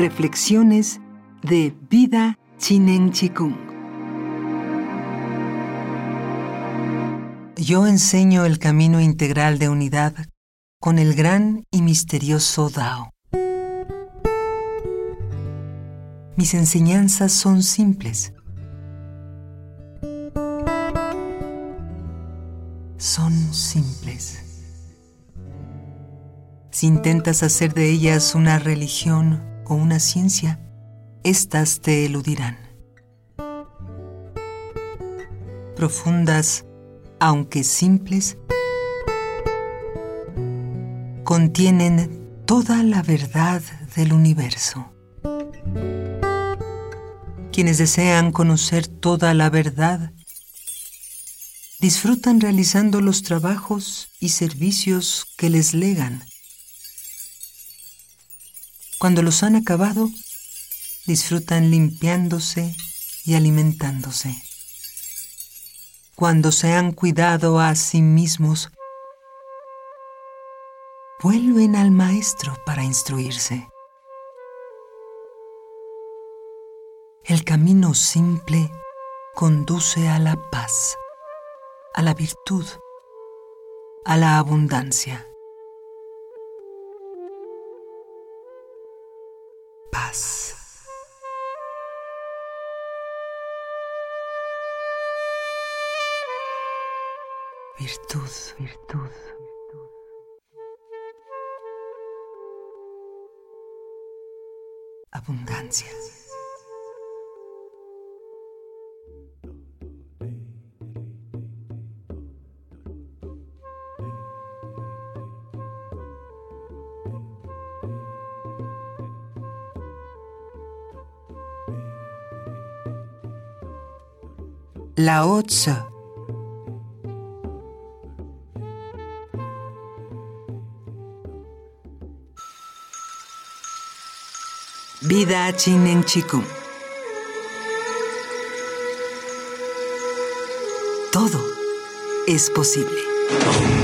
Reflexiones de Vida Chinen Chikung. Yo enseño el camino integral de unidad con el gran y misterioso Dao. Mis enseñanzas son simples. Son simples. Si intentas hacer de ellas una religión o una ciencia, éstas te eludirán. Profundas, aunque simples, contienen toda la verdad del universo. Quienes desean conocer toda la verdad disfrutan realizando los trabajos y servicios que les legan cuando los han acabado, disfrutan limpiándose y alimentándose. Cuando se han cuidado a sí mismos, vuelven al maestro para instruirse. El camino simple conduce a la paz, a la virtud, a la abundancia. Virtud, virtud. Abundancia. Lao Tzu. Vida Chinen. Todo es posible.